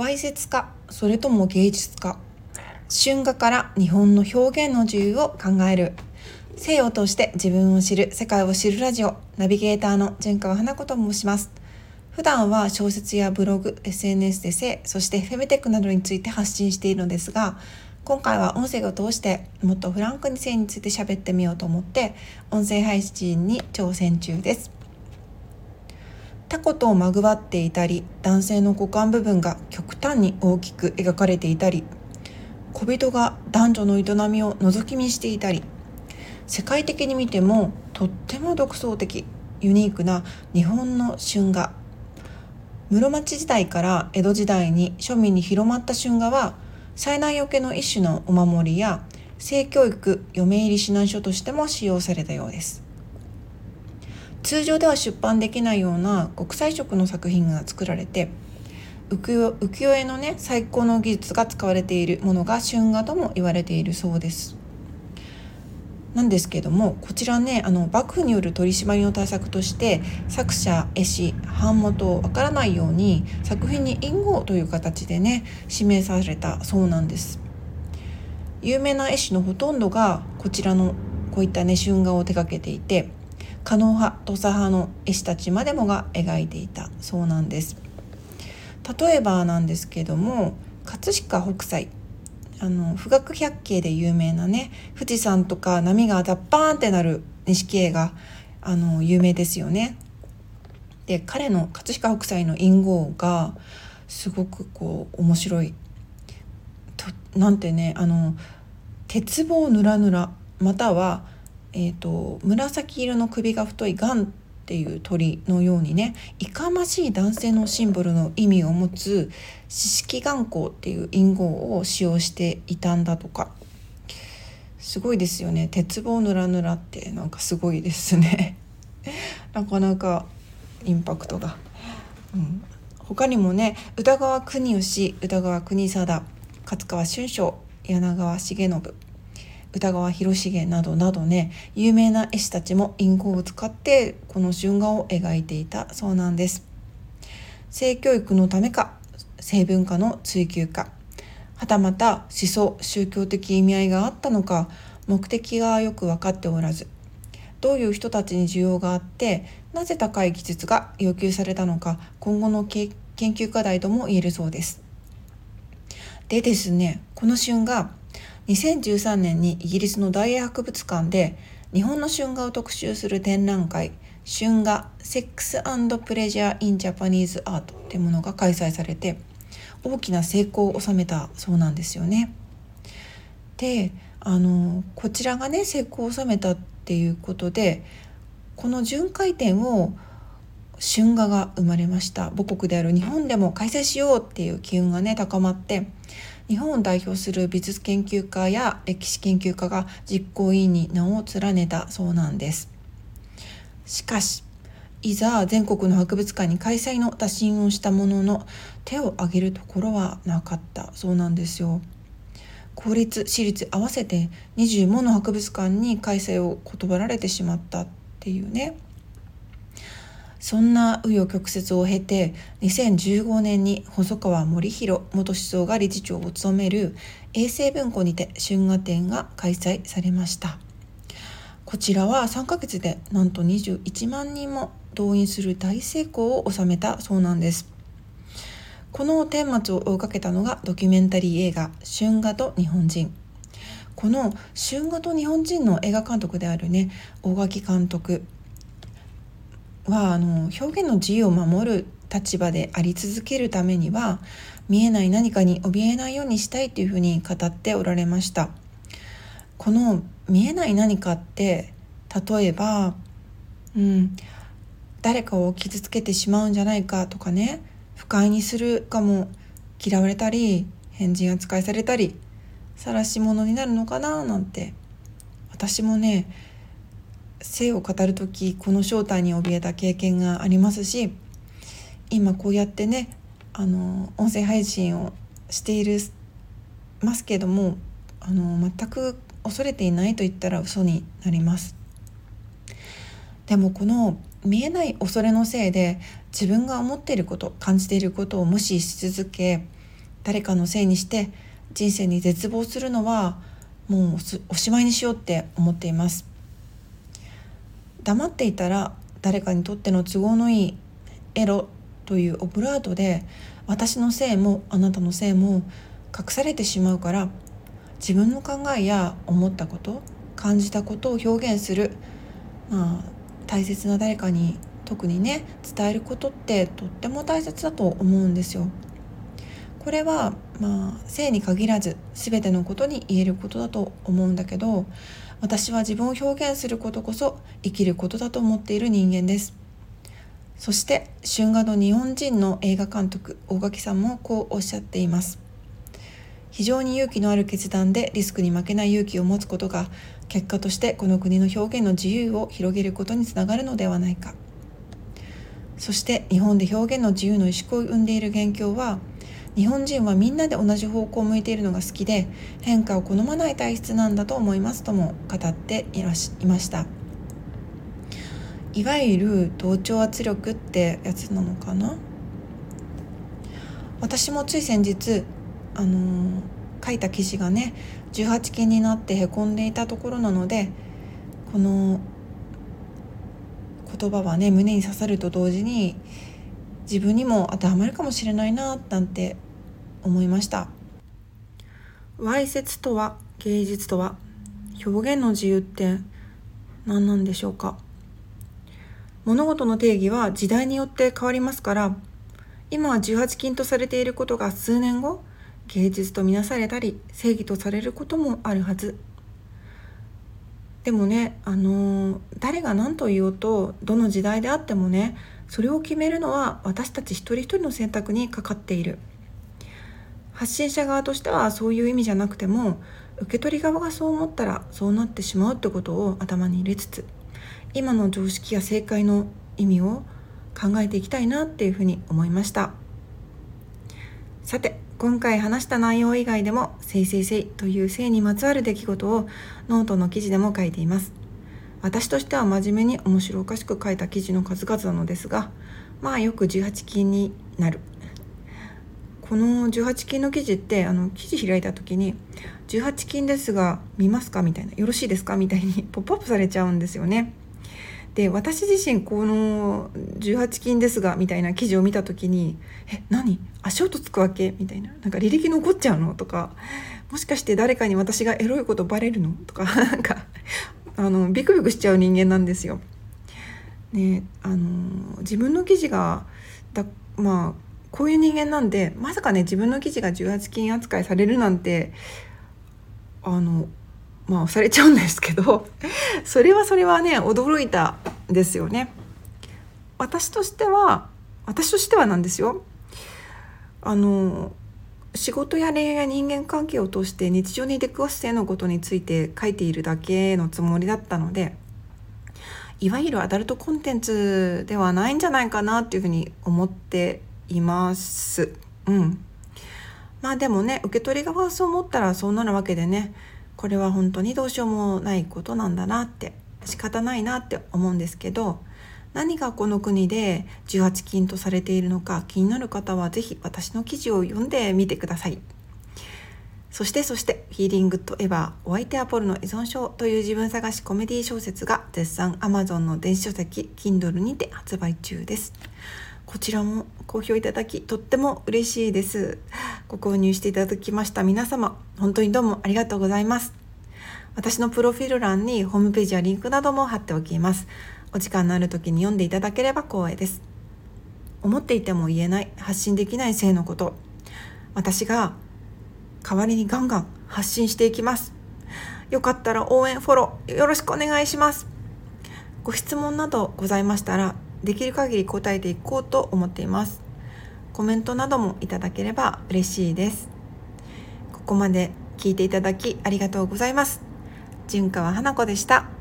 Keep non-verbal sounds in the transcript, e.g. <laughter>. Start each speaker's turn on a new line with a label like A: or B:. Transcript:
A: わいせつかそれとも芸術か。春画から日本の表現の自由を考える。性を通して自分を知る世界を知るラジオ。ナビゲーターの純川花子と申します。普段は小説やブログ SNS で性そしてフェムテックなどについて発信しているのですが今回は音声を通してもっとフランクに性について喋ってみようと思って音声配信に挑戦中です。タコとまぐわっていたり男性の股間部分が極端に大きく描かれていたり小人が男女の営みを覗き見していたり世界的に見てもとっても独創的ユニークな日本の春画。室町時代から江戸時代に庶民に広まった春画は災難よけの一種のお守りや性教育嫁入り指南書としても使用されたようです。通常では出版できないような国際色の作品が作られて浮世絵のね最高の技術が使われているものが春画とも言われているそうです。なんですけどもこちらねあの幕府による取り締まりの対策として作者絵師版元をわからないように作品に印号という形でね指名されたそうなんです。有名な絵師のほとんどがこちらのこういったね春画を手掛けていて狩野派土佐派の絵師たちまでもが描いていたそうなんです。例えばなんですけども葛飾北斎あの富岳百景で有名なね富士山とか波がダッパーンってなる錦絵があの有名ですよね。で彼の葛飾北斎の隠語がすごくこう面白いとなんてねあの鉄棒ぬらぬらまたは、えーと、紫色の首が太いガンっていう鳥のようにねいかましい男性のシンボルの意味を持つ四式眼光っていう隠語を使用していたんだとか。すごいですよね。鉄棒ぬらぬらってなんかすごいですね。<laughs> なかなかインパクトが、うん、他にもね宇田川国吉宇田川国貞勝川春章柳川重信。歌川広重などなどね有名な絵師たちもインクを使ってこの春画を描いていたそうなんです性教育のためか性文化の追求かはたまた思想宗教的意味合いがあったのか目的がよく分かっておらずどういう人たちに需要があってなぜ高い技術が要求されたのか今後の研究課題とも言えるそうです。でですねこの春画2013年にイギリスの大英博物館で日本の春画を特集する展覧会春画 Sex Pleasure in Japanese Art っていうものが開催されて大きな成功を収めたそうなんですよね。であのこちらがね成功を収めたっていうことでこの巡回展を春画が生まれました母国である日本でも開催しようっていう機運がね高まって日本を代表する美術研究家や歴史研究家が実行委員に名を連ねたそうなんです。しかしいざ全国の博物館に開催の打診をしたものの手を挙げるところはなかったそうなんですよ。公立私立合わせて20もの博物館に開催を断られてしまったっていうね。そんな紆余曲折を経て2015年に細川森弘元首相が理事長を務める衛星文庫にて春画展が開催されました。こちらは3ヶ月でなんと21万人も動員する大成功を収めたそうなんです。この顛末を追いかけたのがドキュメンタリー映画「春画と日本人」この春画と日本人の映画監督であるね大垣監督はあの表現の自由を守る立場であり続けるためには見えない何かに怯えないようにしたいというふうに語っておられました。この見えない何かって例えば、うん、誰かを傷つけてしまうんじゃないかとかね不快にするかも嫌われたり変人扱いされたり晒し者になるのかななんて私もね性を語る時この正体に怯えた経験がありますし今こうやってねあの音声配信をしているますけどもあの全く恐れていないと言ったら嘘になります。でもこの見えない恐れのせいで自分が思っていること感じていることを無視し続け誰かのせいにして人生に絶望するのはもうおしまいにしようって思っています。黙っていたら誰かにとっての都合のいいエロというオブラートで私のせいもあなたのせいも隠されてしまうから自分の考えや思ったこと感じたことを表現するまあ大切な誰かに特にね伝えることってとっても大切だと思うんですよ。これはまあ性に限らず全てのことに言えることだと思うんだけど私は自分を表現することこそ生きることだと思っている人間です。そして春画の日本人の映画監督大垣さんもこうおっしゃっています。非常に勇気のある決断でリスクに負けない勇気を持つことが結果としてこの国の表現の自由を広げることにつながるのではないか。そして日本で表現の自由の意識を生んでいる元凶は日本人はみんなで同じ方向を向いているのが好きで変化を好まない体質なんだと思いますとも語っていらしいました。いわゆる同調圧力ってやつなのかな？私もつい先日あのー、書いた記事がね18金になってへこんでいたところなのでこの言葉はね胸に刺さると同時に自分にも当てはまるかもしれないななんて思いました。わいせつとは芸術とは表現の自由って何なんでしょうか。物事の定義は時代によって変わりますから今は18禁とされていることが数年後芸術とみなされたり正義とされることもあるはず。でもねあの誰が何と言おうとどの時代であってもねそれを決めるのは私たち一人一人の選択にかかっている。発信者側としてはそういう意味じゃなくても受け取り側がそう思ったらそうなってしまうってことを頭に入れつつ今の常識や正解の意味を考えていきたいなっていうふうに思いました。さて今回話した内容以外でも「せいせいせい」という性にまつわる出来事をノートの記事でも書いています。私としては真面目に面白おかしく書いた記事の数々なのですがまあよく18禁になるこの18禁の記事ってあの記事開いた時に「18禁ですが見ますか?」みたいな「よろしいですか?」みたいに <laughs> ポップアップされちゃうんですよね。で私自身この18金ですがみたいな記事を見た時に「え何？足音つくわけ?」みたいな「なんか履歴残っちゃうの?」とか「もしかして誰かに私がエロいことバレるの?」とか <laughs> なんかあのビクビクしちゃう人間なんですよ。ねあの自分の記事がだまあこういう人間なんでまさかね自分の記事が18金扱いされるなんてあのまあされちゃうんですけど <laughs> それはそれはね驚いたですよね。私としては私としてはなんですよ。あの仕事や恋愛や人間関係を通して日常に出くわす性のことについて書いているだけのつもりだったのでいわゆるアダルトコンテンツではないんじゃないかなっていうふうに思っています。うん、まあでもね受け取り側がそう思ったらそうなるわけでねこれは本当にどうしようもないことなんだなって仕方ないなって思うんですけど何がこの国で18禁とされているのか気になる方は是非私の記事を読んでみてください。そしてそして「ヒーリングとエヴァお相手はポルの依存症」という自分探しコメディ小説が絶賛 Amazon の電子書籍 Kindle にて発売中です。こちらも好評いただきとっても嬉しいです。ご購入していただきました。皆様本当にどうもありがとうございます。私のプロフィール欄にホームページやリンクなども貼っておきます。お時間のある時に読んでいただければ光栄です。思っていても言えない発信できない性のこと。私が代わりにガンガン発信していきます。よかったら応援フォローよろしくお願いします。ご質問などございましたらできる限り答えていこうと思っています。コメントなどもいただければ嬉しいです。ここまで聞いていただきありがとうございます。純川花子でした。